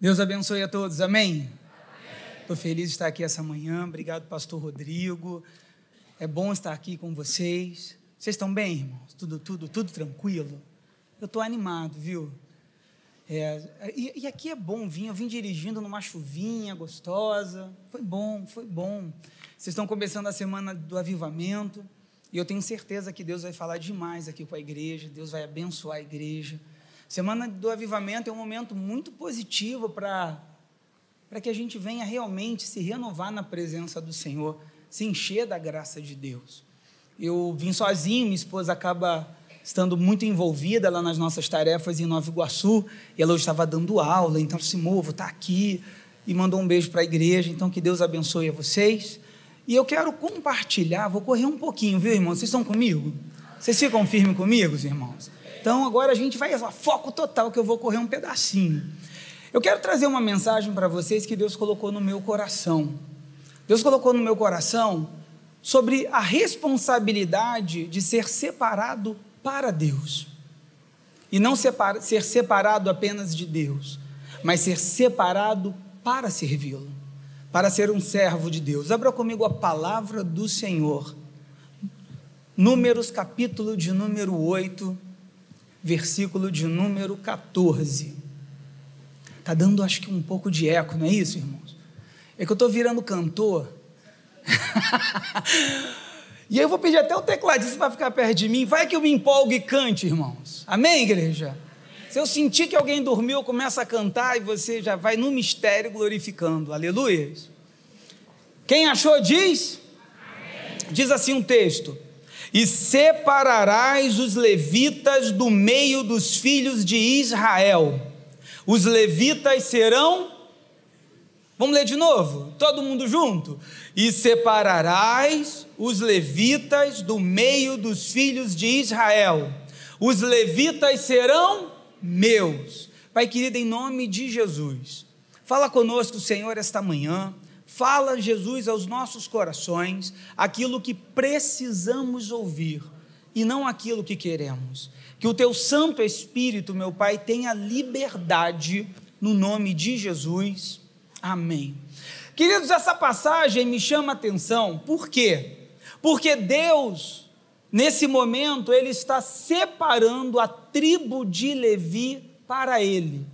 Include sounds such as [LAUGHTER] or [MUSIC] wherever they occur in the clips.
Deus abençoe a todos, amém? Estou feliz de estar aqui essa manhã, obrigado, Pastor Rodrigo. É bom estar aqui com vocês. Vocês estão bem, irmãos? Tudo, tudo, tudo tranquilo? Eu estou animado, viu? É, e, e, aqui é bom vir, eu vim dirigindo numa chuvinha gostosa. Foi bom, foi bom. Vocês estão começando a semana do avivamento. E eu tenho certeza que Deus vai falar demais aqui com a igreja, Deus vai abençoar a igreja. Semana do avivamento é um momento muito positivo para para que a gente venha realmente se renovar na presença do Senhor, se encher da graça de Deus. Eu vim sozinho, minha esposa acaba estando muito envolvida lá nas nossas tarefas em Nova Iguaçu, e ela hoje estava dando aula, então se move, está aqui, e mandou um beijo para a igreja, então que Deus abençoe a vocês. E eu quero compartilhar, vou correr um pouquinho, viu, irmãos? Vocês estão comigo? Vocês ficam firmes comigo, irmãos? Então agora a gente vai, foco total, que eu vou correr um pedacinho. Eu quero trazer uma mensagem para vocês que Deus colocou no meu coração. Deus colocou no meu coração sobre a responsabilidade de ser separado para Deus. E não separa, ser separado apenas de Deus, mas ser separado para servi-lo, para ser um servo de Deus. Abra comigo a palavra do Senhor. Números, capítulo de número 8, versículo de número 14. Está dando, acho que, um pouco de eco, não é isso, irmãos? É que eu estou virando cantor. [LAUGHS] e aí eu vou pedir até o tecladista para ficar perto de mim. Vai que eu me empolgue e cante, irmãos. Amém, igreja? Se eu sentir que alguém dormiu, eu começo a cantar e você já vai no mistério glorificando. Aleluia. Quem achou, diz? Diz assim um texto: E separarás os levitas do meio dos filhos de Israel os levitas serão. Vamos ler de novo? Todo mundo junto? E separarás os levitas do meio dos filhos de Israel. Os levitas serão meus. Pai querido, em nome de Jesus, fala conosco, Senhor, esta manhã. Fala, Jesus, aos nossos corações aquilo que precisamos ouvir e não aquilo que queremos. Que o teu Santo Espírito, meu Pai, tenha liberdade no nome de Jesus. Amém. Queridos, essa passagem me chama a atenção, por quê? Porque Deus, nesse momento, Ele está separando a tribo de Levi para Ele.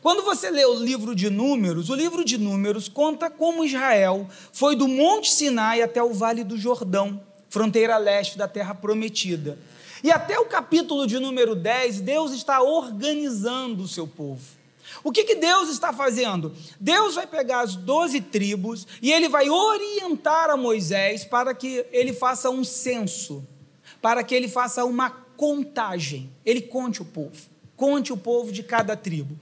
Quando você lê o livro de Números, o livro de Números conta como Israel foi do Monte Sinai até o Vale do Jordão, fronteira leste da terra prometida. E até o capítulo de número 10, Deus está organizando o seu povo. O que, que Deus está fazendo? Deus vai pegar as doze tribos e ele vai orientar a Moisés para que ele faça um censo, para que ele faça uma contagem. Ele conte o povo, conte o povo de cada tribo.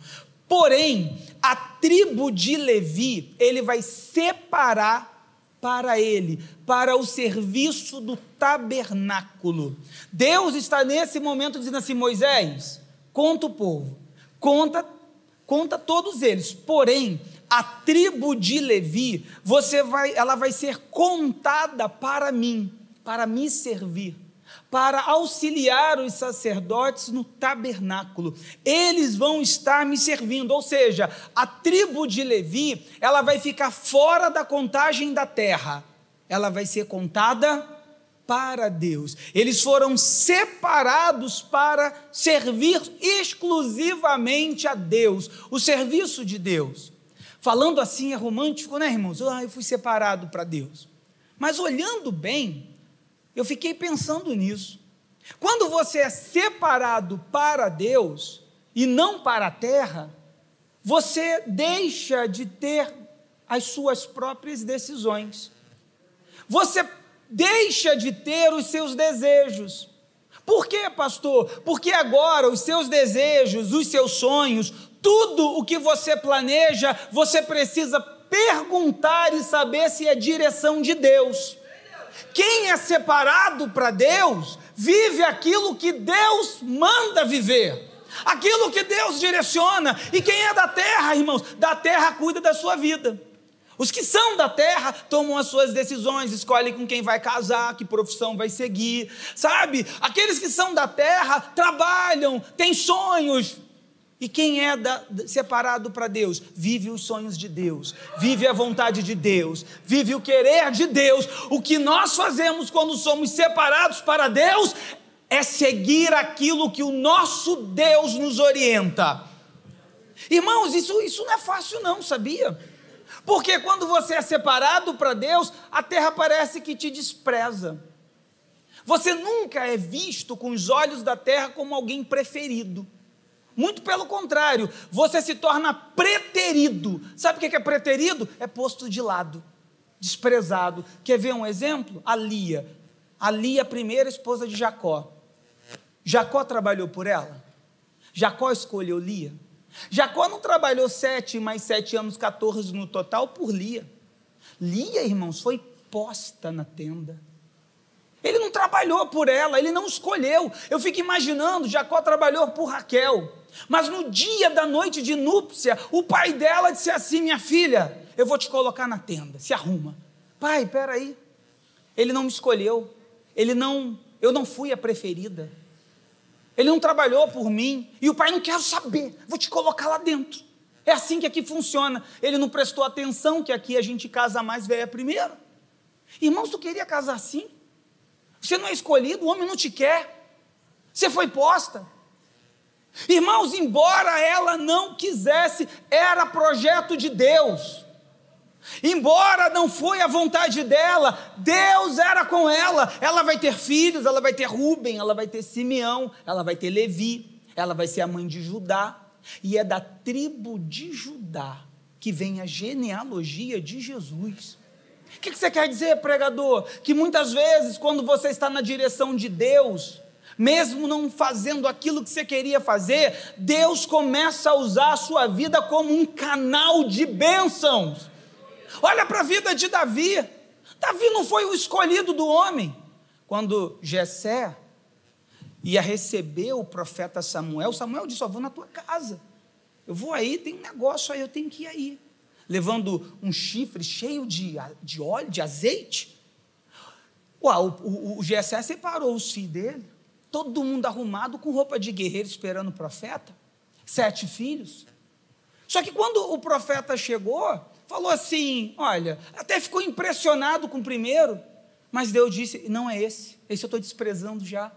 Porém, a tribo de Levi, ele vai separar para ele, para o serviço do tabernáculo. Deus está nesse momento dizendo assim: Moisés, conta o povo, conta, conta todos eles. Porém, a tribo de Levi, você vai, ela vai ser contada para mim, para me servir para auxiliar os sacerdotes no tabernáculo. Eles vão estar me servindo, ou seja, a tribo de Levi, ela vai ficar fora da contagem da terra. Ela vai ser contada para Deus. Eles foram separados para servir exclusivamente a Deus, o serviço de Deus. Falando assim é romântico, né, irmãos? Ah, eu fui separado para Deus. Mas olhando bem, eu fiquei pensando nisso. Quando você é separado para Deus e não para a terra, você deixa de ter as suas próprias decisões. Você deixa de ter os seus desejos. Por quê, pastor? Porque agora os seus desejos, os seus sonhos, tudo o que você planeja, você precisa perguntar e saber se é direção de Deus. Quem é separado para Deus, vive aquilo que Deus manda viver, aquilo que Deus direciona. E quem é da terra, irmãos, da terra cuida da sua vida. Os que são da terra tomam as suas decisões, escolhem com quem vai casar, que profissão vai seguir, sabe? Aqueles que são da terra trabalham, têm sonhos, E quem é da, separado para Deus, vive os sonhos de Deus, vive a vontade de Deus, vive o querer de Deus. O que nós fazemos quando somos separados para Deus é seguir aquilo que o nosso Deus nos orienta. Irmãos, isso, isso não é fácil, não, sabia? Porque quando você é separado para Deus, a terra parece que te despreza. Você nunca é visto com os olhos da terra como alguém preferido. Muito pelo contrário, você se torna preterido. Sabe o que é preterido? É posto de lado, desprezado. Quer ver um exemplo? A Lia. A Lia, a primeira esposa de Jacó. Jacó trabalhou por ela? Jacó escolheu Lia? Jacó não trabalhou sete mais sete anos, 14 no total, por Lia. Lia, irmãos, foi posta na tenda. Ele não trabalhou por ela, ele não escolheu. Eu fico imaginando, Jacó trabalhou por Raquel. Mas no dia da noite de núpcia, o pai dela disse assim: Minha filha, eu vou te colocar na tenda, se arruma. Pai, peraí. Ele não me escolheu, ele não, eu não fui a preferida. Ele não trabalhou por mim, e o pai não quer saber, vou te colocar lá dentro. É assim que aqui funciona. Ele não prestou atenção que aqui a gente casa mais velha primeiro. Irmãos, tu queria casar assim? Você não é escolhido, o homem não te quer. Você foi posta. Irmãos, embora ela não quisesse, era projeto de Deus. Embora não foi a vontade dela, Deus era com ela. Ela vai ter filhos, ela vai ter Rubem, ela vai ter Simeão, ela vai ter Levi, ela vai ser a mãe de Judá. E é da tribo de Judá que vem a genealogia de Jesus. O que você quer dizer, pregador? Que muitas vezes, quando você está na direção de Deus, mesmo não fazendo aquilo que você queria fazer, Deus começa a usar a sua vida como um canal de bênçãos. Olha para a vida de Davi. Davi não foi o escolhido do homem. Quando Jessé ia receber o profeta Samuel, Samuel disse: "Eu vou na tua casa. Eu vou aí, tem um negócio aí, eu tenho que ir aí." Levando um chifre cheio de, de óleo, de azeite. Uau, o, o, o Jessé separou os filhos dele todo mundo arrumado com roupa de guerreiro esperando o profeta, sete filhos. Só que quando o profeta chegou, falou assim: Olha, até ficou impressionado com o primeiro, mas Deus disse: Não é esse, esse eu estou desprezando já.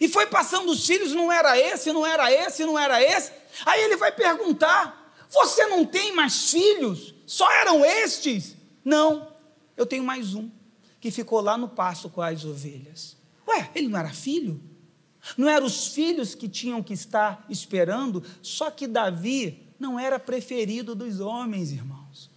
E foi passando os filhos, não era esse, não era esse, não era esse. Aí ele vai perguntar: Você não tem mais filhos? Só eram estes? Não, eu tenho mais um, que ficou lá no pasto com as ovelhas. Ué, ele não era filho? Não eram os filhos que tinham que estar esperando, só que Davi não era preferido dos homens, irmãos.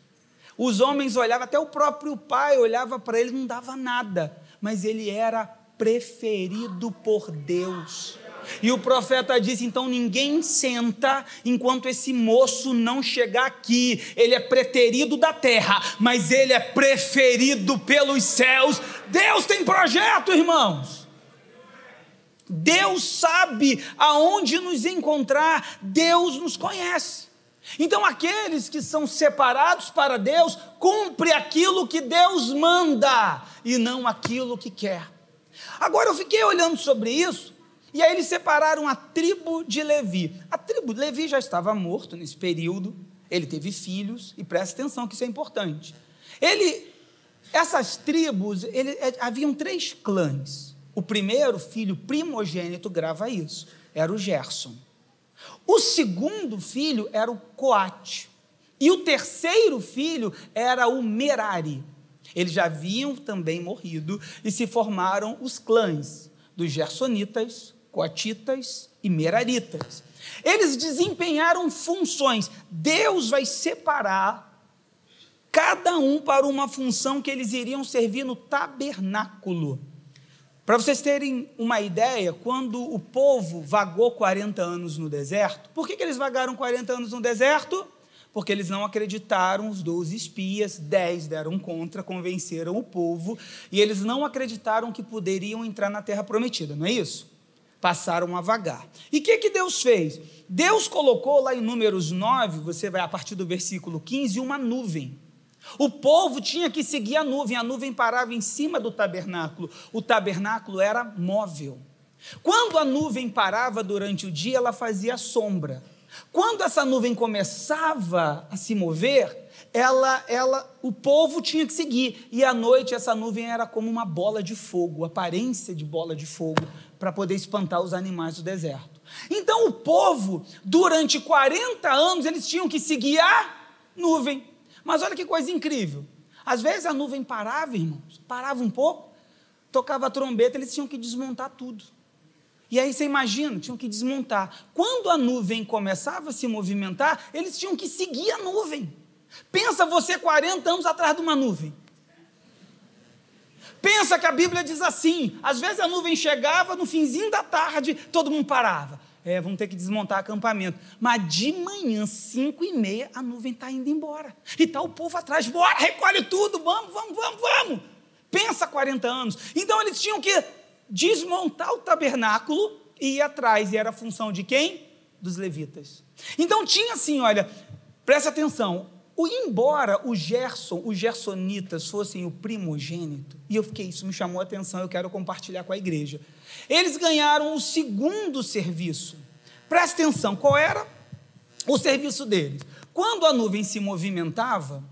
Os homens olhavam, até o próprio pai olhava para ele, não dava nada, mas ele era preferido por Deus. E o profeta disse: então ninguém senta enquanto esse moço não chegar aqui. Ele é preterido da terra, mas ele é preferido pelos céus. Deus tem projeto, irmãos. Deus sabe aonde nos encontrar, Deus nos conhece. Então, aqueles que são separados para Deus, cumpre aquilo que Deus manda e não aquilo que quer. Agora, eu fiquei olhando sobre isso, e aí eles separaram a tribo de Levi. A tribo de Levi já estava morto nesse período, ele teve filhos, e presta atenção que isso é importante. Ele, essas tribos, ele, é, haviam três clãs. O primeiro filho primogênito grava isso, era o Gerson. O segundo filho era o Coate. E o terceiro filho era o Merari. Eles já haviam também morrido e se formaram os clãs dos Gersonitas, Coatitas e Meraritas. Eles desempenharam funções. Deus vai separar cada um para uma função que eles iriam servir no tabernáculo. Para vocês terem uma ideia, quando o povo vagou 40 anos no deserto, por que, que eles vagaram 40 anos no deserto? Porque eles não acreditaram, os 12 espias, 10 deram contra, convenceram o povo, e eles não acreditaram que poderiam entrar na terra prometida, não é isso? Passaram a vagar. E o que, que Deus fez? Deus colocou lá em Números 9, você vai a partir do versículo 15, uma nuvem o povo tinha que seguir a nuvem, a nuvem parava em cima do tabernáculo. O tabernáculo era móvel. Quando a nuvem parava durante o dia, ela fazia sombra. Quando essa nuvem começava a se mover, ela, ela, o povo tinha que seguir. E à noite essa nuvem era como uma bola de fogo, aparência de bola de fogo, para poder espantar os animais do deserto. Então o povo, durante 40 anos, eles tinham que seguir a nuvem. Mas olha que coisa incrível. Às vezes a nuvem parava, irmãos, parava um pouco, tocava a trombeta, eles tinham que desmontar tudo. E aí você imagina, tinham que desmontar. Quando a nuvem começava a se movimentar, eles tinham que seguir a nuvem. Pensa você 40 anos atrás de uma nuvem. Pensa que a Bíblia diz assim: às vezes a nuvem chegava no finzinho da tarde, todo mundo parava. É, vamos ter que desmontar acampamento. Mas de manhã, cinco e meia, a nuvem está indo embora. E está o povo atrás, bora, recolhe tudo, vamos, vamos, vamos, vamos. Pensa 40 anos. Então eles tinham que desmontar o tabernáculo e ir atrás. E era a função de quem? Dos levitas. Então tinha assim, olha, presta atenção, o, embora o Gerson, os gersonitas fossem o primogênito, e eu fiquei, isso me chamou a atenção, eu quero compartilhar com a igreja. Eles ganharam o segundo serviço. Presta atenção, qual era o serviço deles? Quando a nuvem se movimentava,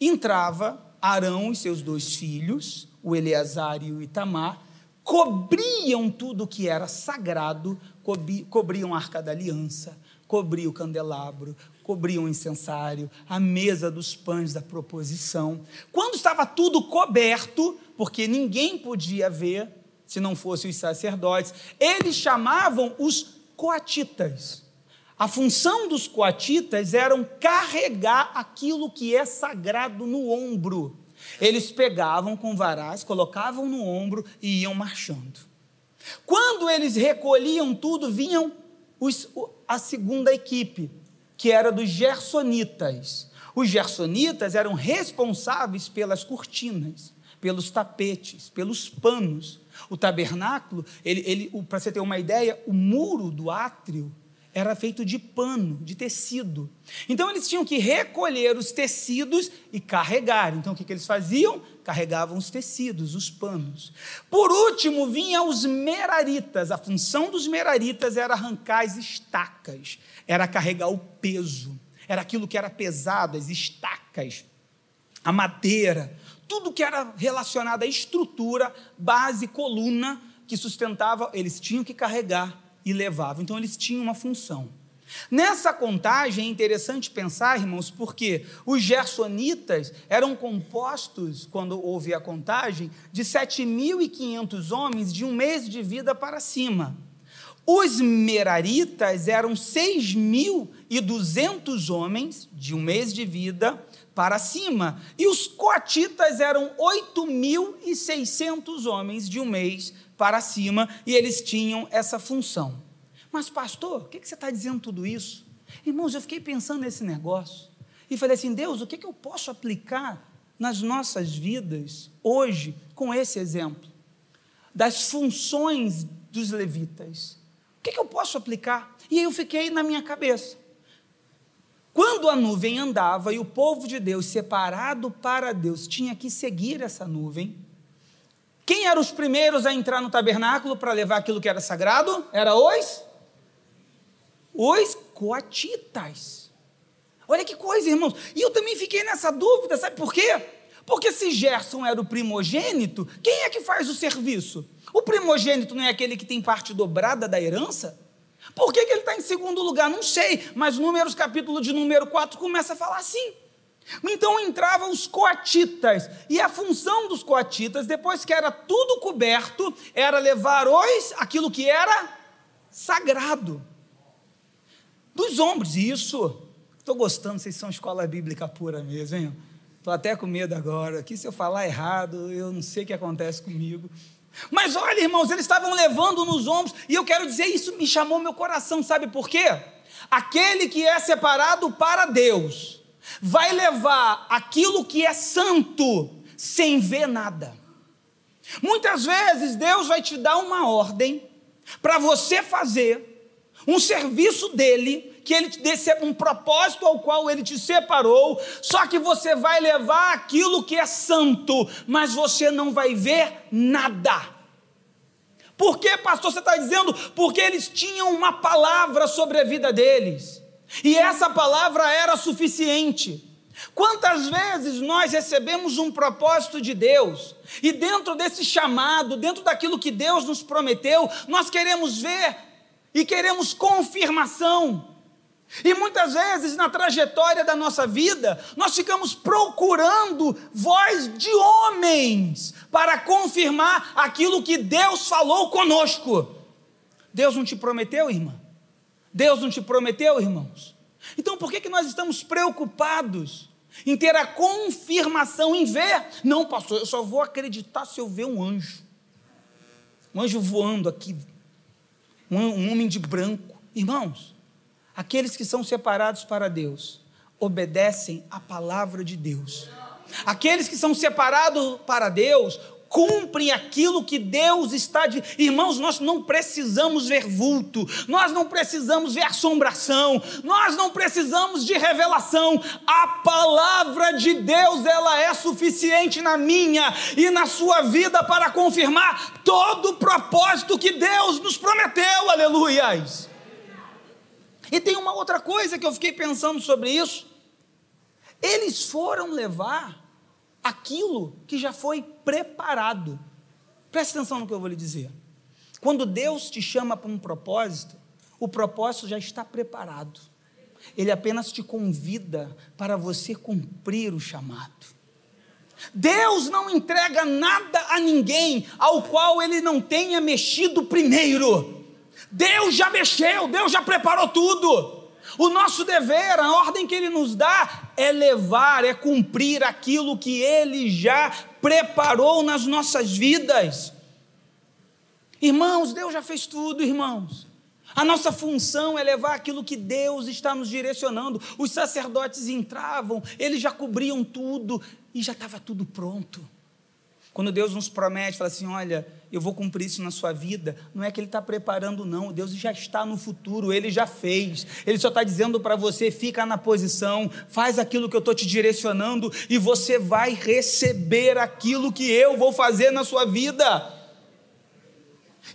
entrava Arão e seus dois filhos, o Eleazar e o Itamar, cobriam tudo que era sagrado, cobriam a arca da aliança, cobriam o candelabro, cobriam o incensário, a mesa dos pães da proposição. Quando estava tudo coberto, porque ninguém podia ver, se não fossem os sacerdotes, eles chamavam os coatitas. A função dos coatitas era carregar aquilo que é sagrado no ombro. Eles pegavam com varais, colocavam no ombro e iam marchando. Quando eles recolhiam tudo, vinham os, a segunda equipe, que era dos gersonitas. Os gersonitas eram responsáveis pelas cortinas, pelos tapetes, pelos panos. O tabernáculo, ele, ele para você ter uma ideia, o muro do átrio era feito de pano, de tecido. Então eles tinham que recolher os tecidos e carregar. Então o que, que eles faziam? Carregavam os tecidos, os panos. Por último, vinham os meraritas. A função dos meraritas era arrancar as estacas, era carregar o peso, era aquilo que era pesado, as estacas, a madeira, tudo que era relacionado à estrutura, base, coluna que sustentava, eles tinham que carregar e levavam. Então eles tinham uma função. Nessa contagem é interessante pensar, irmãos, porque os gersonitas eram compostos, quando houve a contagem, de 7.500 homens de um mês de vida para cima. Os meraritas eram 6.200 homens de um mês de vida para cima. E os coatitas eram 8.600 homens de um mês para cima, e eles tinham essa função. Mas, pastor, o que, você está dizendo tudo isso? Irmãos, eu fiquei pensando nesse negócio e falei assim: Deus, o que, eu posso aplicar nas nossas vidas hoje com esse exemplo? Das funções dos levitas. O que, que eu posso aplicar? E aí eu fiquei na minha cabeça. Quando a nuvem andava e o povo de Deus, separado para Deus, tinha que seguir essa nuvem, quem eram os primeiros a entrar no tabernáculo para levar aquilo que era sagrado? Era os? Os coatitas. Olha que coisa, irmãos. E eu também fiquei nessa dúvida, sabe por quê? Porque se Gerson era o primogênito, quem é que faz o serviço? O primogênito não é aquele que tem parte dobrada da herança? Por que, que ele está em segundo lugar? Não sei, mas Números, capítulo de número 4, começa a falar assim. Então entravam os coatitas, e a função dos coatitas, depois que era tudo coberto, era levar os, aquilo que era sagrado, dos ombros. Isso, estou gostando, vocês são escola bíblica pura mesmo, hein? Estou até com medo agora. Aqui, se eu falar errado, eu não sei o que acontece comigo. Mas olha, irmãos, eles estavam levando nos ombros, e eu quero dizer, isso me chamou meu coração, sabe por quê? Aquele que é separado para Deus vai levar aquilo que é santo sem ver nada. Muitas vezes Deus vai te dar uma ordem para você fazer um serviço dele, que ele te dê um propósito ao qual ele te separou, só que você vai levar aquilo que é santo, mas você não vai ver nada. Por que, pastor, você está dizendo? Porque eles tinham uma palavra sobre a vida deles. E essa palavra era suficiente. Quantas vezes nós recebemos um propósito de Deus e dentro desse chamado, dentro daquilo que Deus nos prometeu, nós queremos ver e queremos confirmação. E muitas vezes na trajetória da nossa vida, nós ficamos procurando voz de homens para confirmar aquilo que Deus falou conosco. Deus não te prometeu, irmã? Deus não te prometeu, irmãos? Então por que, que nós estamos preocupados em ter a confirmação, em ver? Não, pastor, eu só vou acreditar se eu ver um anjo. Um anjo voando aqui, um, um homem de branco. Irmãos, aqueles que são separados para Deus obedecem à palavra de Deus. Aqueles que são separados para Deus cumprem aquilo que Deus está de. Irmãos, nós não precisamos ver vulto, nós não precisamos ver assombração, nós não precisamos de revelação. A palavra de Deus, ela é suficiente na minha e na sua vida para confirmar todo o propósito que Deus nos prometeu. Aleluias. E tem uma outra coisa que eu fiquei pensando sobre isso. Eles foram levar aquilo que já foi preparado. Preste atenção no que eu vou lhe dizer. Quando Deus te chama para um propósito, o propósito já está preparado. Ele apenas te convida para você cumprir o chamado. Deus não entrega nada a ninguém ao qual ele não tenha mexido primeiro. Deus já mexeu, Deus já preparou tudo. O nosso dever, a ordem que ele nos dá, é levar, é cumprir aquilo que ele já preparou nas nossas vidas. Irmãos, Deus já fez tudo, irmãos. A nossa função é levar aquilo que Deus está nos direcionando. Os sacerdotes entravam, eles já cobriam tudo e já estava tudo pronto. Quando Deus nos promete, fala assim: olha, eu vou cumprir isso na sua vida, não é que Ele está preparando, não. Deus já está no futuro, Ele já fez. Ele só está dizendo para você: fica na posição, faz aquilo que eu estou te direcionando e você vai receber aquilo que eu vou fazer na sua vida.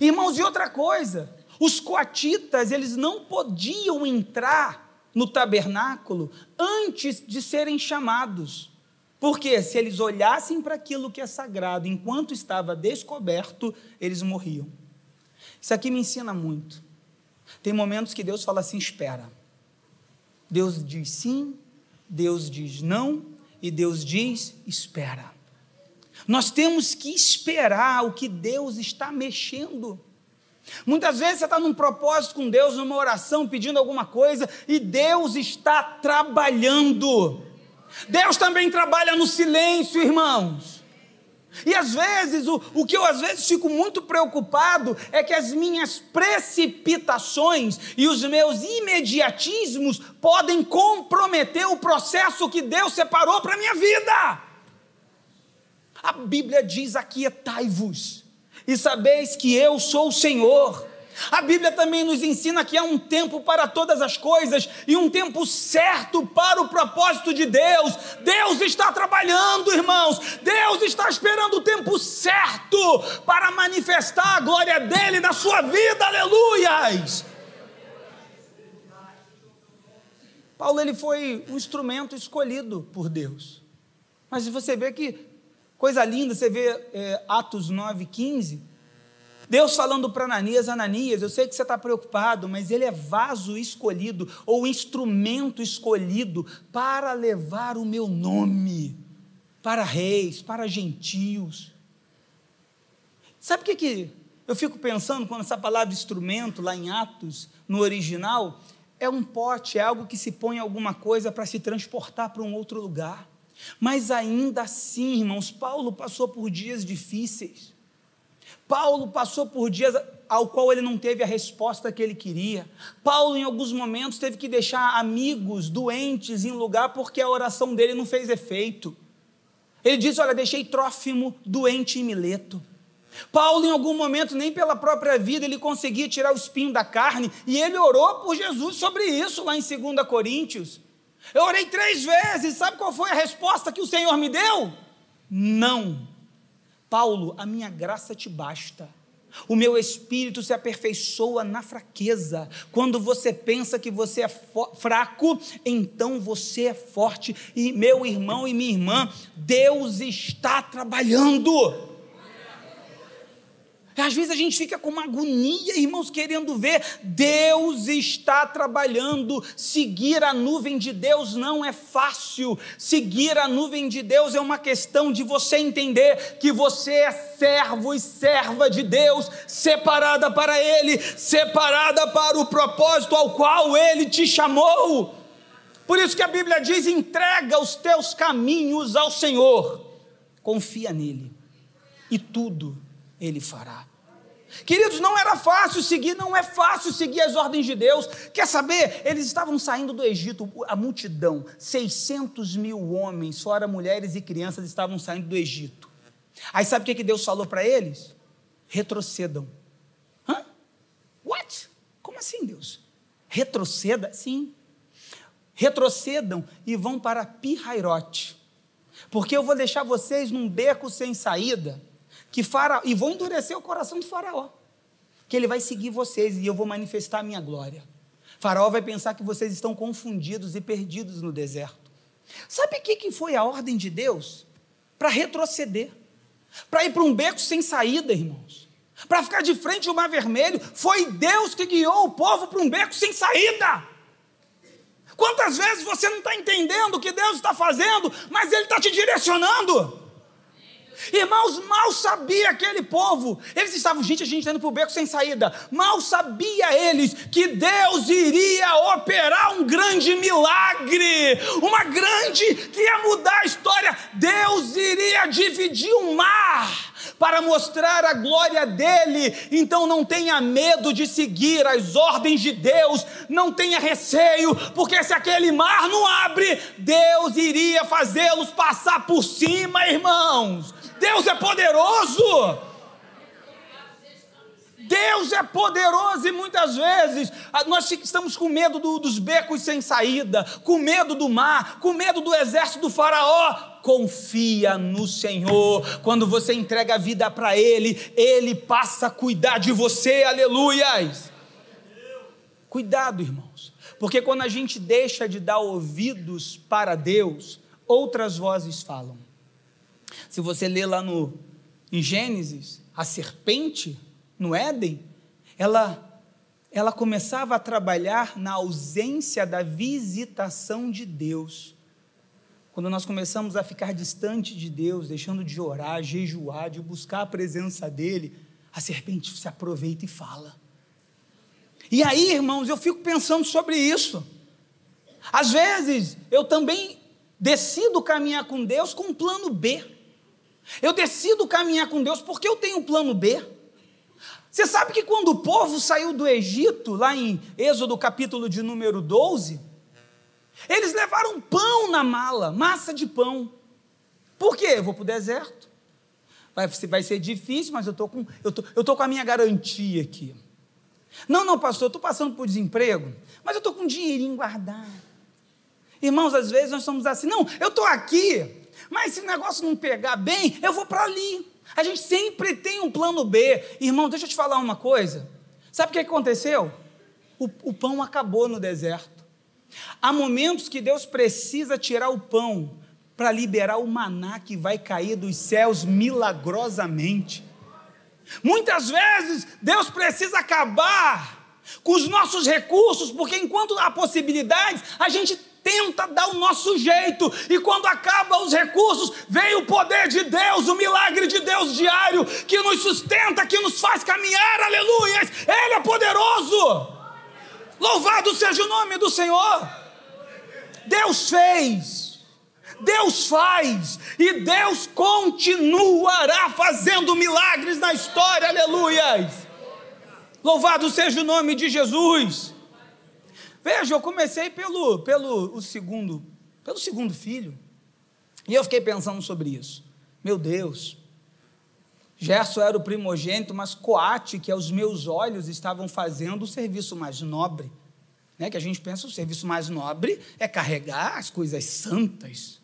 Irmãos, e outra coisa: os coatitas, eles não podiam entrar no tabernáculo antes de serem chamados. Porque se eles olhassem para aquilo que é sagrado enquanto estava descoberto, eles morriam. Isso aqui me ensina muito. Tem momentos que Deus fala assim: espera. Deus diz sim, Deus diz não, e Deus diz espera. Nós temos que esperar o que Deus está mexendo. Muitas vezes você está num propósito com Deus, numa oração, pedindo alguma coisa, e Deus está trabalhando. Deus também trabalha no silêncio, irmãos. E às vezes, o, o que eu às vezes fico muito preocupado é que as minhas precipitações e os meus imediatismos podem comprometer o processo que Deus separou para a minha vida. A Bíblia diz: Aquietai-vos e sabeis que eu sou o Senhor. A Bíblia também nos ensina que há um tempo para todas as coisas e um tempo certo para o propósito de Deus. Deus está trabalhando, irmãos. Deus está esperando o tempo certo para manifestar a glória dele na sua vida. Aleluias! Paulo ele foi um instrumento escolhido por Deus. Mas você vê que coisa linda, você vê é, Atos 9, 15 Deus falando para Ananias: Ananias, eu sei que você está preocupado, mas ele é vaso escolhido, ou instrumento escolhido, para levar o meu nome para reis, para gentios. Sabe o que, que eu fico pensando quando essa palavra instrumento, lá em Atos, no original, é um pote, é algo que se põe alguma coisa para se transportar para um outro lugar. Mas ainda assim, irmãos, Paulo passou por dias difíceis. Paulo passou por dias ao qual ele não teve a resposta que ele queria. Paulo, em alguns momentos, teve que deixar amigos doentes em lugar porque a oração dele não fez efeito. Ele diz: Olha, deixei Trófimo doente em Mileto. Paulo, em algum momento, nem pela própria vida, ele conseguia tirar o espinho da carne, e ele orou por Jesus sobre isso, lá em 2 Coríntios. Eu orei três vezes, sabe qual foi a resposta que o Senhor me deu? Não. Paulo, a minha graça te basta. O meu espírito se aperfeiçoa na fraqueza. Quando você pensa que você é fraco, então você é forte. E meu irmão e minha irmã, Deus está trabalhando. Às vezes a gente fica com uma agonia, irmãos, querendo ver. Deus está trabalhando. Seguir a nuvem de Deus não é fácil. Seguir a nuvem de Deus é uma questão de você entender que você é servo e serva de Deus, separada para Ele, separada para o propósito ao qual Ele te chamou. Por isso que a Bíblia diz: entrega os teus caminhos ao Senhor, confia nele, e tudo ele fará. Queridos, não era fácil seguir, não é fácil seguir as ordens de Deus. Quer saber? Eles estavam saindo do Egito, a multidão, 600 mil homens, fora mulheres e crianças, estavam saindo do Egito. Aí sabe o que Deus falou para eles? Retrocedam. Hã? What? Como assim, Deus? Retroceda? Sim. Retrocedam e vão para Pirairote. Porque eu vou deixar vocês num beco sem saída que faraó, e vou endurecer o coração do faraó, que ele vai seguir vocês e eu vou manifestar a minha glória. Faraó vai pensar que vocês estão confundidos e perdidos no deserto. Sabe o que, que foi a ordem de Deus? Para retroceder, para ir para um beco sem saída, irmãos, para ficar de frente ao mar vermelho. Foi Deus que guiou o povo para um beco sem saída. Quantas vezes você não está entendendo o que Deus está fazendo, mas Ele está te direcionando? Irmãos, mal sabia aquele povo. Eles estavam, gente, a gente está indo para o beco sem saída. Mal sabia eles que Deus iria operar um grande milagre, uma grande que ia mudar a história. Deus iria dividir um mar para mostrar a glória dele. Então não tenha medo de seguir as ordens de Deus, não tenha receio, porque se aquele mar não abre, Deus iria fazê-los passar por cima, irmãos. Deus é poderoso. Deus é poderoso e muitas vezes ah, nós estamos com medo do, dos becos sem saída, com medo do mar, com medo do exército do Faraó. Confia no Senhor, quando você entrega a vida para Ele, Ele passa a cuidar de você, aleluias. Cuidado, irmãos, porque quando a gente deixa de dar ouvidos para Deus, outras vozes falam. Se você ler lá no, em Gênesis, a serpente no Éden, ela, ela começava a trabalhar na ausência da visitação de Deus. Quando nós começamos a ficar distante de Deus, deixando de orar, jejuar, de buscar a presença dEle, a serpente se aproveita e fala. E aí, irmãos, eu fico pensando sobre isso. Às vezes, eu também decido caminhar com Deus com um plano B. Eu decido caminhar com Deus porque eu tenho um plano B. Você sabe que quando o povo saiu do Egito, lá em Êxodo capítulo de número 12, eles levaram pão na mala, massa de pão. Por quê? Eu vou para o deserto. Vai, vai ser difícil, mas eu tô com, eu tô, tô com a minha garantia aqui. Não, não, pastor, eu estou passando por desemprego, mas eu estou com dinheirinho guardado. Irmãos, às vezes nós somos assim, não, eu estou aqui, mas se o negócio não pegar bem, eu vou para ali. A gente sempre tem um plano B. Irmão, deixa eu te falar uma coisa. Sabe o que aconteceu? O, o pão acabou no deserto. Há momentos que Deus precisa tirar o pão para liberar o maná que vai cair dos céus milagrosamente. Muitas vezes Deus precisa acabar com os nossos recursos, porque enquanto há possibilidades, a gente tenta dar o nosso jeito, e quando acaba os recursos, vem o poder de Deus, o milagre de Deus diário, que nos sustenta, que nos faz caminhar, aleluia! Ele é poderoso. Louvado seja o nome do Senhor. Deus fez, Deus faz, e Deus continuará fazendo milagres na história, aleluia! Louvado seja o nome de Jesus. Veja, eu comecei pelo, pelo o segundo, pelo segundo filho. E eu fiquei pensando sobre isso. Meu Deus, Gerson era o primogênito, mas Coate, que aos meus olhos estavam fazendo o serviço mais nobre. Né? Que a gente pensa o serviço mais nobre é carregar as coisas santas.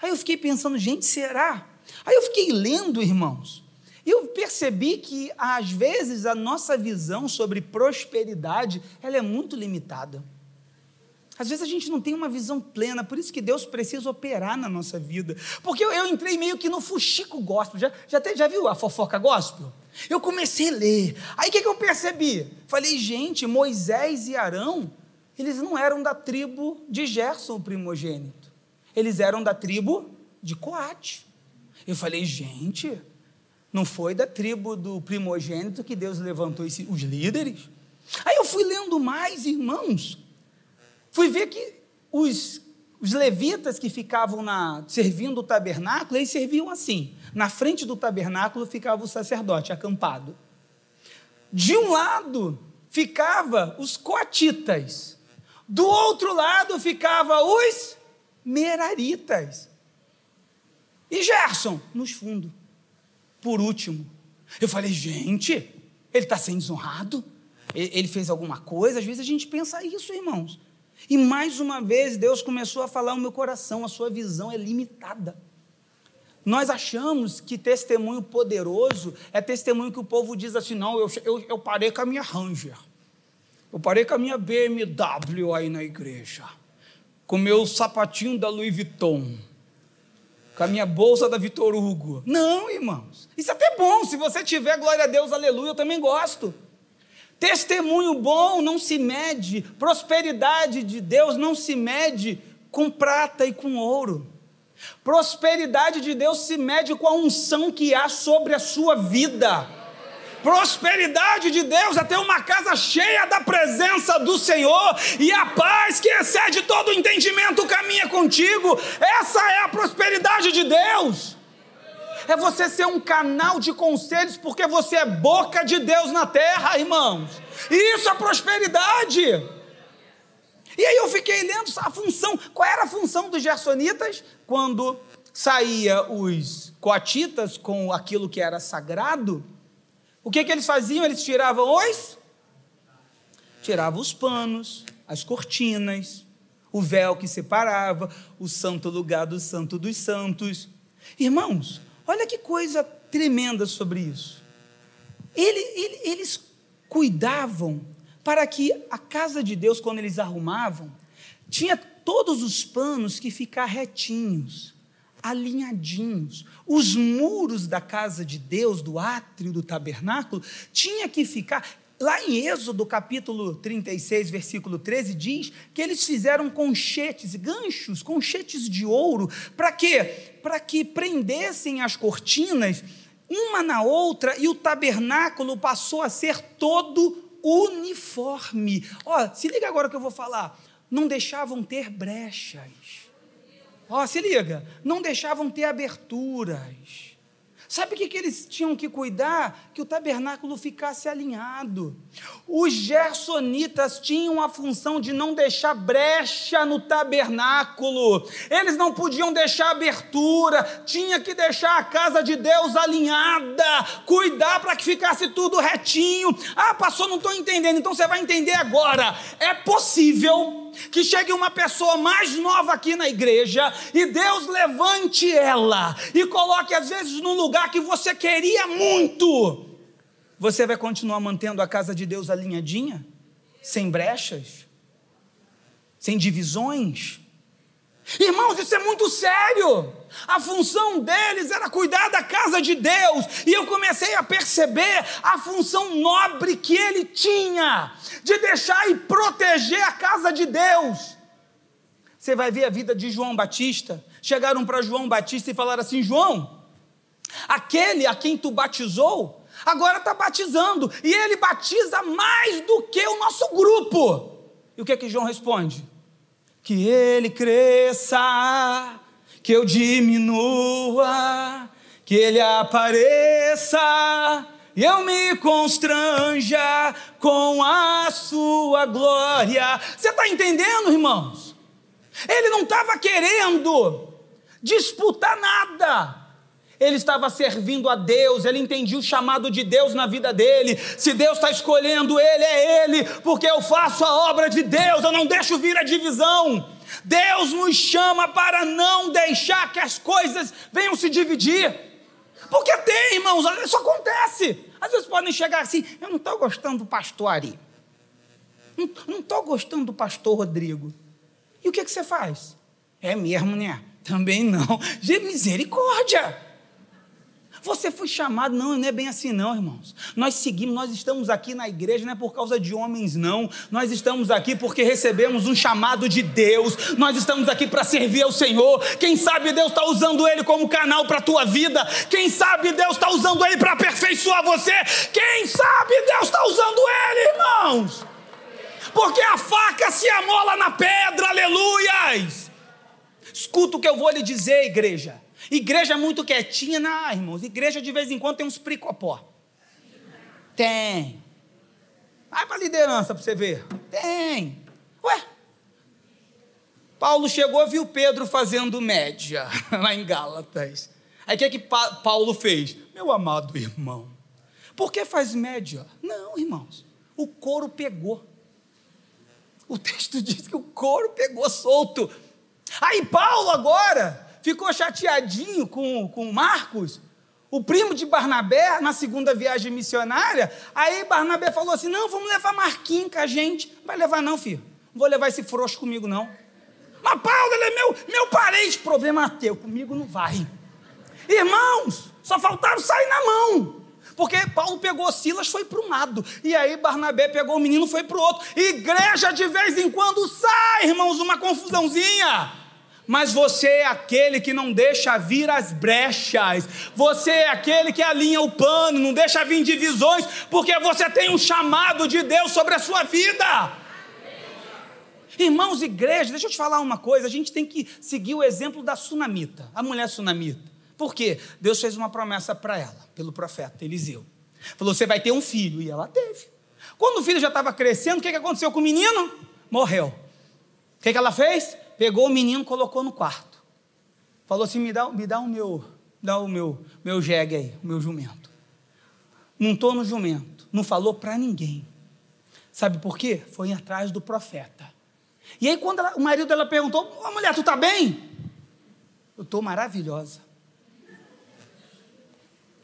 Aí eu fiquei pensando, gente, será? Aí eu fiquei lendo, irmãos, E eu percebi que, às vezes, a nossa visão sobre prosperidade ela é muito limitada. Às vezes a gente não tem uma visão plena, por isso que Deus precisa operar na nossa vida. Porque eu, eu entrei meio que no fuxico gospel. Já, já, já viu a fofoca gospel? Eu comecei a ler. Aí o que, que eu percebi? Falei, gente, Moisés e Arão, eles não eram da tribo de Gerson, o primogênito. Eles eram da tribo de Coate. Eu falei, gente, não foi da tribo do primogênito que Deus levantou esse, os líderes? Aí eu fui lendo mais, irmãos. Fui ver que os, os levitas que ficavam na, servindo o tabernáculo, eles serviam assim. Na frente do tabernáculo ficava o sacerdote acampado. De um lado ficava os coatitas. Do outro lado ficava os meraritas. E Gerson, nos fundos. Por último. Eu falei, gente, ele está sendo desonrado? Ele fez alguma coisa? Às vezes a gente pensa isso, irmãos. E mais uma vez Deus começou a falar no meu coração: a sua visão é limitada. Nós achamos que testemunho poderoso é testemunho que o povo diz assim: não, eu, eu, eu parei com a minha Ranger, eu parei com a minha BMW aí na igreja, com meu sapatinho da Louis Vuitton, com a minha bolsa da Vitor Hugo. Não, irmãos, isso é até bom, se você tiver, glória a Deus, aleluia, eu também gosto. Testemunho bom não se mede, prosperidade de Deus não se mede com prata e com ouro. Prosperidade de Deus se mede com a unção que há sobre a sua vida. Prosperidade de Deus é ter uma casa cheia da presença do Senhor e a paz que excede todo entendimento caminha contigo. Essa é a prosperidade de Deus é você ser um canal de conselhos, porque você é boca de Deus na terra, irmãos. Isso é prosperidade. E aí eu fiquei lendo a função, qual era a função dos gersonitas quando saía os coatitas com aquilo que era sagrado? O que, que eles faziam? Eles tiravam os tiravam os panos, as cortinas, o véu que separava o santo lugar do santo dos santos. Irmãos, Olha que coisa tremenda sobre isso. Ele, ele, eles cuidavam para que a casa de Deus, quando eles arrumavam, tinha todos os panos que ficar retinhos, alinhadinhos. Os muros da casa de Deus, do átrio do tabernáculo, tinha que ficar Lá em Êxodo, capítulo 36, versículo 13, diz que eles fizeram conchetes, ganchos, conchetes de ouro, para quê? Para que prendessem as cortinas uma na outra e o tabernáculo passou a ser todo uniforme. Ó, se liga agora que eu vou falar. Não deixavam ter brechas. Ó, se liga, não deixavam ter aberturas Sabe o que, que eles tinham que cuidar? Que o tabernáculo ficasse alinhado. Os gersonitas tinham a função de não deixar brecha no tabernáculo, eles não podiam deixar abertura, tinha que deixar a casa de Deus alinhada, cuidar para que ficasse tudo retinho. Ah, pastor, não estou entendendo, então você vai entender agora. É possível que chegue uma pessoa mais nova aqui na igreja e Deus levante ela e coloque, às vezes, num lugar que você queria muito. Você vai continuar mantendo a casa de Deus alinhadinha? Sem brechas? Sem divisões? Irmãos, isso é muito sério. A função deles era cuidar da casa de Deus, e eu comecei a perceber a função nobre que ele tinha de deixar e proteger a casa de Deus. Você vai ver a vida de João Batista. Chegaram para João Batista e falaram assim: João, aquele a quem tu batizou, agora está batizando, e ele batiza mais do que o nosso grupo. E o que é que João responde? Que ele cresça, que eu diminua, que ele apareça e eu me constranja com a sua glória. Você está entendendo, irmãos? Ele não estava querendo disputar nada ele estava servindo a Deus, ele entendia o chamado de Deus na vida dele. Se Deus está escolhendo ele, é ele, porque eu faço a obra de Deus, eu não deixo vir a divisão. Deus nos chama para não deixar que as coisas venham se dividir. Porque tem, irmãos, isso acontece. Às vezes podem chegar assim, eu não estou gostando do pastor Ari. Não estou gostando do pastor Rodrigo. E o que, que você faz? É mesmo, né? Também não. De misericórdia. Você foi chamado, não, não é bem assim, não, irmãos. Nós seguimos, nós estamos aqui na igreja, não é por causa de homens, não. Nós estamos aqui porque recebemos um chamado de Deus. Nós estamos aqui para servir ao Senhor. Quem sabe Deus está usando Ele como canal para a tua vida. Quem sabe Deus está usando Ele para aperfeiçoar você. Quem sabe Deus está usando Ele, irmãos. Porque a faca se amola na pedra, aleluias. Escuta o que eu vou lhe dizer, igreja. Igreja muito quietinha, não, irmãos. Igreja de vez em quando tem uns pricopó. Tem. Vai para liderança para você ver. Tem. Ué. Paulo chegou viu Pedro fazendo média [LAUGHS] lá em Gálatas. Aí o que, é que Paulo fez? Meu amado irmão, por que faz média? Não, irmãos, o couro pegou. O texto [LAUGHS] diz que o couro pegou solto. Aí Paulo agora ficou chateadinho com, com Marcos, o primo de Barnabé, na segunda viagem missionária. Aí Barnabé falou assim: Não, vamos levar Marquinhos com a gente. Não vai levar, não, filho. Não vou levar esse frouxo comigo, não. Mas Paulo, ele é meu, meu parente. Problema teu, comigo não vai. Irmãos, só faltaram sair na mão. Porque Paulo pegou Silas, foi para um lado. E aí Barnabé pegou o menino, foi para o outro. Igreja de vez em quando sai, irmãos, uma confusãozinha mas você é aquele que não deixa vir as brechas, você é aquele que alinha o pano, não deixa vir divisões, porque você tem um chamado de Deus sobre a sua vida. Irmãos, igreja, deixa eu te falar uma coisa: a gente tem que seguir o exemplo da sunamita, a mulher sunamita. Por quê? Deus fez uma promessa para ela, pelo profeta Eliseu. Falou: você vai ter um filho, e ela teve. Quando o filho já estava crescendo, o que aconteceu com o menino? Morreu. O que ela fez? Pegou o menino, colocou no quarto. Falou assim: me dá, me dá o meu, dá o meu, meu jegue aí, o meu jumento. Montou no jumento, não falou para ninguém. Sabe por quê? Foi atrás do profeta. E aí, quando ela, o marido dela perguntou: Ô mulher, tu tá bem? Eu estou maravilhosa.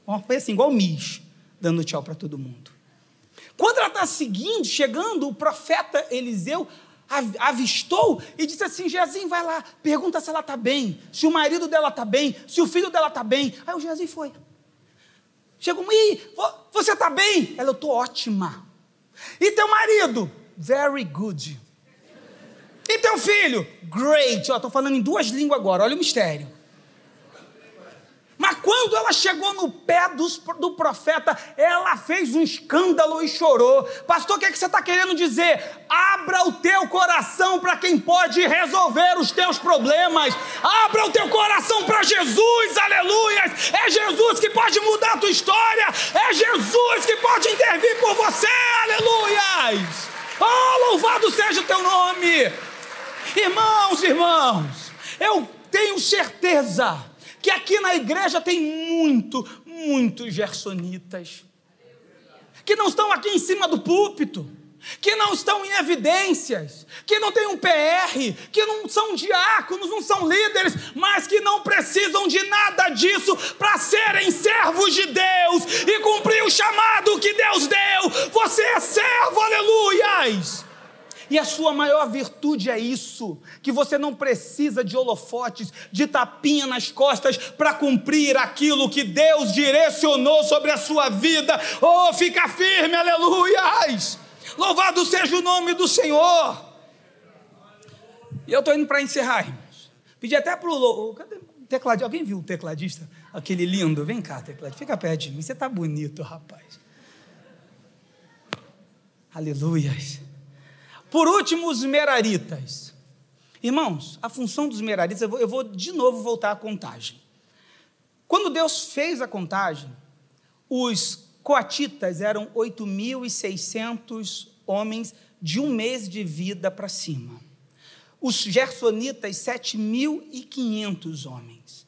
Uma coisa assim, igual Miss, dando tchau para todo mundo. Quando ela está seguindo, chegando, o profeta Eliseu avistou e disse assim: Geazi, vai lá, pergunta se ela está bem, se o marido dela está bem, se o filho dela está bem. Aí o Geazi foi. Chegou, e você está bem? Ela, eu estou ótima. E teu marido? Very good. E teu filho? Great. Estou falando em duas línguas agora, olha o mistério. Mas quando ela chegou no pé dos, do profeta, ela fez um escândalo e chorou. Pastor, o que, é que você está querendo dizer? Abra o teu coração para quem pode resolver os teus problemas. Abra o teu coração para Jesus, aleluia. É Jesus que pode mudar a tua história. É Jesus que pode intervir por você, aleluia. Oh, louvado seja o teu nome. Irmãos, irmãos, eu tenho certeza que aqui na igreja tem muito, muitos gersonitas, que não estão aqui em cima do púlpito, que não estão em evidências, que não têm um PR, que não são diáconos, não são líderes, mas que não precisam de nada disso para serem servos de Deus e cumprir o chamado que Deus deu. Você é servo, aleluias! E a sua maior virtude é isso: que você não precisa de holofotes, de tapinha nas costas para cumprir aquilo que Deus direcionou sobre a sua vida. Oh, fica firme, aleluias! Louvado seja o nome do Senhor. E eu estou indo para encerrar, irmãos. Pedi até para o tecladista. Alguém viu o tecladista? Aquele lindo. Vem cá, tecladista. Fica perto de mim. Você está bonito, rapaz. Aleluias. Por último, os meraritas. Irmãos, a função dos meraritas, eu vou, eu vou de novo voltar à contagem. Quando Deus fez a contagem, os coatitas eram 8.600 homens de um mês de vida para cima. Os gersonitas, 7.500 homens.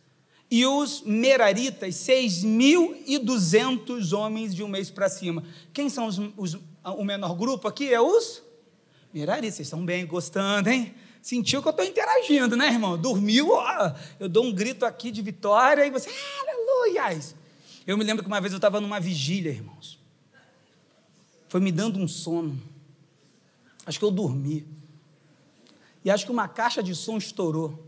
E os meraritas, 6.200 homens de um mês para cima. Quem são os, os, o menor grupo aqui? É os Mirari, vocês estão bem, gostando, hein? Sentiu que eu estou interagindo, né, irmão? Dormiu, ó, eu dou um grito aqui de vitória e você, aleluia! Eu me lembro que uma vez eu estava numa vigília, irmãos. Foi me dando um sono. Acho que eu dormi. E acho que uma caixa de som estourou.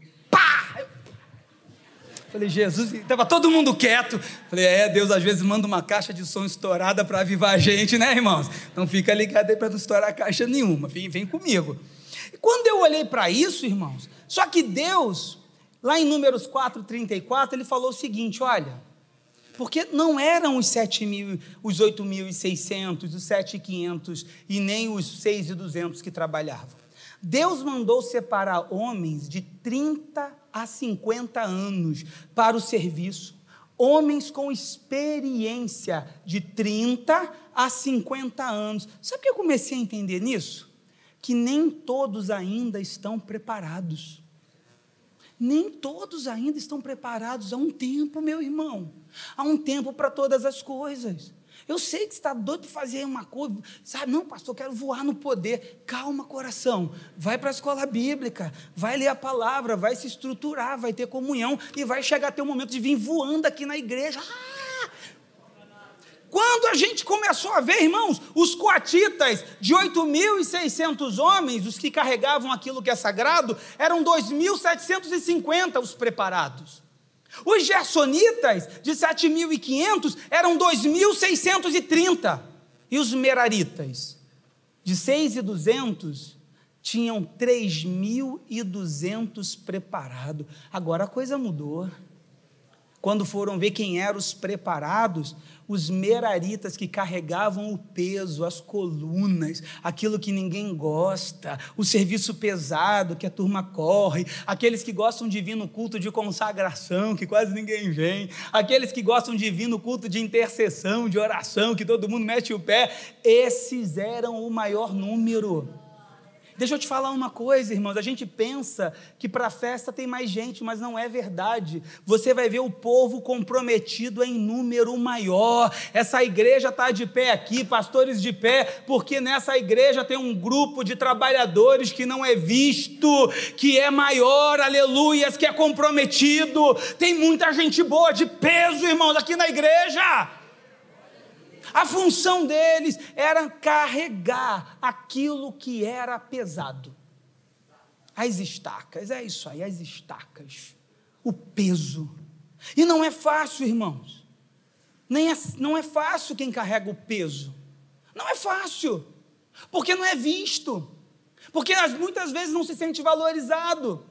Falei, Jesus, estava todo mundo quieto. Falei, é, Deus às vezes manda uma caixa de som estourada para avivar a gente, né, irmãos? Então fica ligado aí para não estourar caixa nenhuma. Vem, vem comigo. E quando eu olhei para isso, irmãos, só que Deus, lá em Números 4,34, ele falou o seguinte: olha, porque não eram os 7 mil, os 8.600, os 7.500 e nem os 6.200 que trabalhavam. Deus mandou separar homens de 30 a 50 anos para o serviço. Homens com experiência de 30 a 50 anos. Sabe o que eu comecei a entender nisso? Que nem todos ainda estão preparados. Nem todos ainda estão preparados há um tempo, meu irmão. Há um tempo para todas as coisas. Eu sei que você está doido para fazer uma coisa, sabe? Não, pastor, eu quero voar no poder. Calma, coração. Vai para a escola bíblica, vai ler a palavra, vai se estruturar, vai ter comunhão e vai chegar até o momento de vir voando aqui na igreja. Ah! Quando a gente começou a ver, irmãos, os coatitas de 8.600 homens, os que carregavam aquilo que é sagrado, eram 2.750 os preparados. Os gersonitas de 7.500 eram 2.630. E os meraritas de 6.200 tinham 3.200 preparados. Agora a coisa mudou. Quando foram ver quem eram os preparados, os meraritas que carregavam o peso, as colunas, aquilo que ninguém gosta, o serviço pesado que a turma corre, aqueles que gostam de vir no culto de consagração, que quase ninguém vem, aqueles que gostam de vir no culto de intercessão, de oração, que todo mundo mete o pé, esses eram o maior número. Deixa eu te falar uma coisa, irmãos. A gente pensa que para a festa tem mais gente, mas não é verdade. Você vai ver o povo comprometido em número maior. Essa igreja está de pé aqui, pastores de pé, porque nessa igreja tem um grupo de trabalhadores que não é visto, que é maior, aleluias, que é comprometido. Tem muita gente boa de peso, irmãos, aqui na igreja. A função deles era carregar aquilo que era pesado. As estacas, é isso aí, as estacas. O peso. E não é fácil, irmãos. Nem é, não é fácil quem carrega o peso. Não é fácil. Porque não é visto. Porque muitas vezes não se sente valorizado.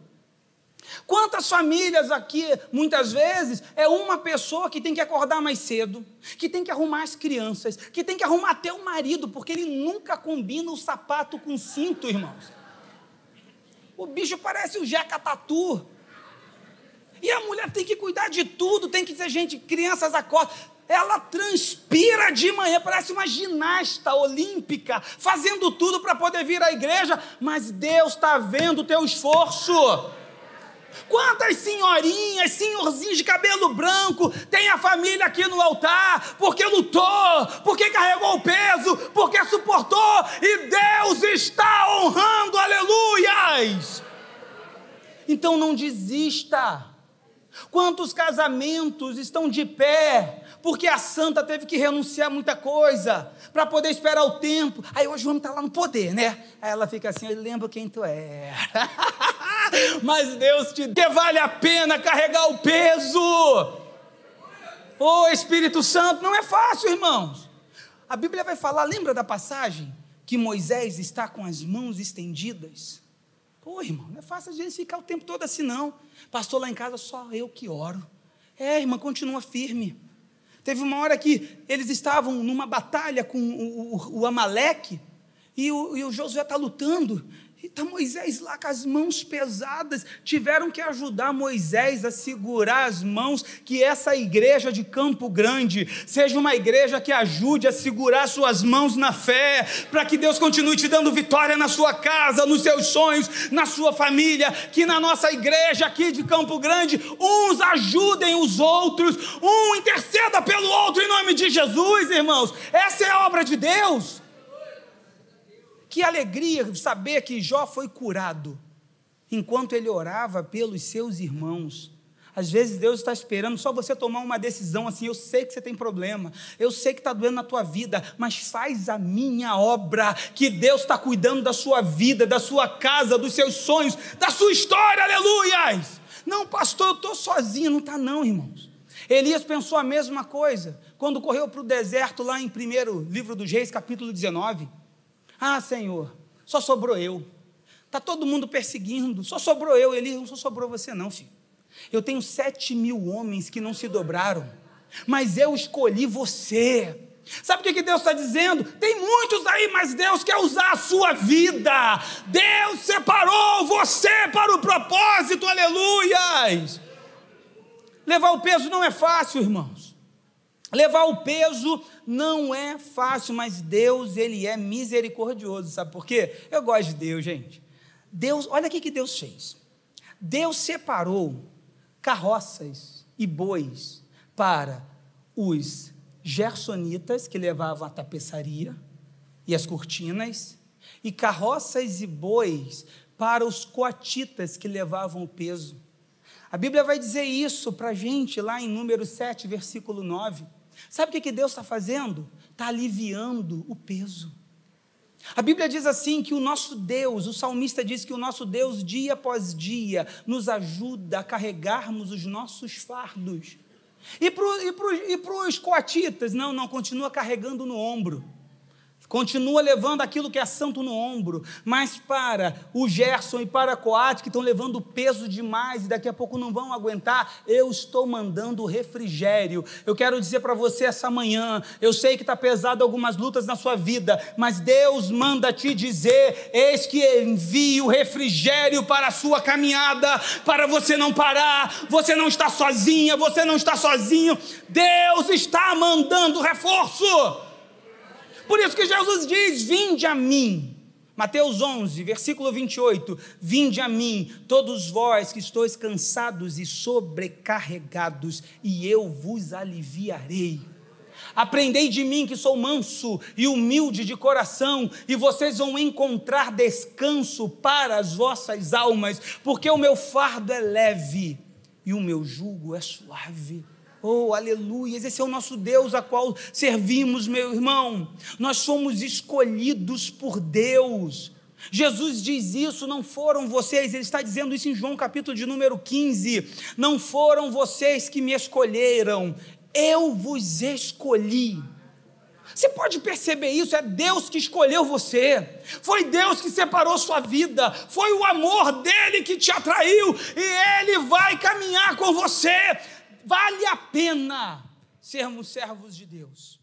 Quantas famílias aqui, muitas vezes, é uma pessoa que tem que acordar mais cedo, que tem que arrumar as crianças, que tem que arrumar até o marido, porque ele nunca combina o sapato com cinto, irmãos. O bicho parece o Jeca Tatu. E a mulher tem que cuidar de tudo, tem que ser gente, crianças acordam. Ela transpira de manhã, parece uma ginasta olímpica, fazendo tudo para poder vir à igreja, mas Deus está vendo o teu esforço. Quantas senhorinhas, senhorzinhos de cabelo branco tem a família aqui no altar porque lutou, porque carregou o peso, porque suportou e Deus está honrando, aleluias. Então não desista. Quantos casamentos estão de pé porque a santa teve que renunciar a muita coisa para poder esperar o tempo. Aí hoje o homem está lá no poder, né? Aí ela fica assim, eu lembro quem tu é. [LAUGHS] Mas Deus te dê, vale a pena carregar o peso. Ô oh, Espírito Santo, não é fácil, irmãos. A Bíblia vai falar, lembra da passagem? Que Moisés está com as mãos estendidas. Pô, irmão, não é fácil a gente ficar o tempo todo assim, não. Pastor, lá em casa só eu que oro. É, irmã, continua firme. Teve uma hora que eles estavam numa batalha com o, o, o Amaleque, e o, e o Josué está lutando, Está Moisés lá com as mãos pesadas, tiveram que ajudar Moisés a segurar as mãos, que essa igreja de Campo Grande seja uma igreja que ajude a segurar suas mãos na fé, para que Deus continue te dando vitória na sua casa, nos seus sonhos, na sua família, que na nossa igreja aqui de Campo Grande, uns ajudem os outros, um interceda pelo outro em nome de Jesus, irmãos. Essa é a obra de Deus. Que alegria saber que Jó foi curado enquanto ele orava pelos seus irmãos. Às vezes Deus está esperando só você tomar uma decisão assim. Eu sei que você tem problema, eu sei que está doendo na tua vida, mas faz a minha obra, que Deus está cuidando da sua vida, da sua casa, dos seus sonhos, da sua história, aleluias! Não, pastor, eu estou sozinho, não está não, irmãos. Elias pensou a mesma coisa quando correu para o deserto, lá em primeiro livro dos Reis, capítulo 19. Ah, Senhor, só sobrou eu. Está todo mundo perseguindo, só sobrou eu. Elias, não só sobrou você, não, filho. Eu tenho sete mil homens que não se dobraram, mas eu escolhi você. Sabe o que Deus está dizendo? Tem muitos aí, mas Deus quer usar a sua vida. Deus separou você para o propósito, aleluias. Levar o peso não é fácil, irmãos. Levar o peso não é fácil, mas Deus, Ele é misericordioso, sabe por quê? Eu gosto de Deus, gente. Deus, olha o que Deus fez. Deus separou carroças e bois para os gersonitas, que levavam a tapeçaria e as cortinas, e carroças e bois para os coatitas, que levavam o peso. A Bíblia vai dizer isso para a gente lá em número 7, versículo 9. Sabe o que Deus está fazendo? Está aliviando o peso. A Bíblia diz assim que o nosso Deus, o salmista diz que o nosso Deus, dia após dia, nos ajuda a carregarmos os nossos fardos. E para os coatitas, não, não, continua carregando no ombro. Continua levando aquilo que é santo no ombro, mas para o Gerson e para a Coate, que estão levando peso demais e daqui a pouco não vão aguentar, eu estou mandando refrigério. Eu quero dizer para você essa manhã: eu sei que está pesado algumas lutas na sua vida, mas Deus manda te dizer: eis que envio refrigério para a sua caminhada, para você não parar, você não está sozinha, você não está sozinho, Deus está mandando reforço. Por isso que Jesus diz: Vinde a mim. Mateus 11, versículo 28. Vinde a mim, todos vós que estáis cansados e sobrecarregados, e eu vos aliviarei. Aprendei de mim que sou manso e humilde de coração, e vocês vão encontrar descanso para as vossas almas, porque o meu fardo é leve e o meu jugo é suave. Oh, aleluia! Esse é o nosso Deus a qual servimos, meu irmão. Nós somos escolhidos por Deus. Jesus diz isso, não foram vocês, ele está dizendo isso em João capítulo de número 15. Não foram vocês que me escolheram, eu vos escolhi. Você pode perceber isso, é Deus que escolheu você, foi Deus que separou sua vida, foi o amor dele que te atraiu e ele vai caminhar com você vale a pena sermos servos de Deus.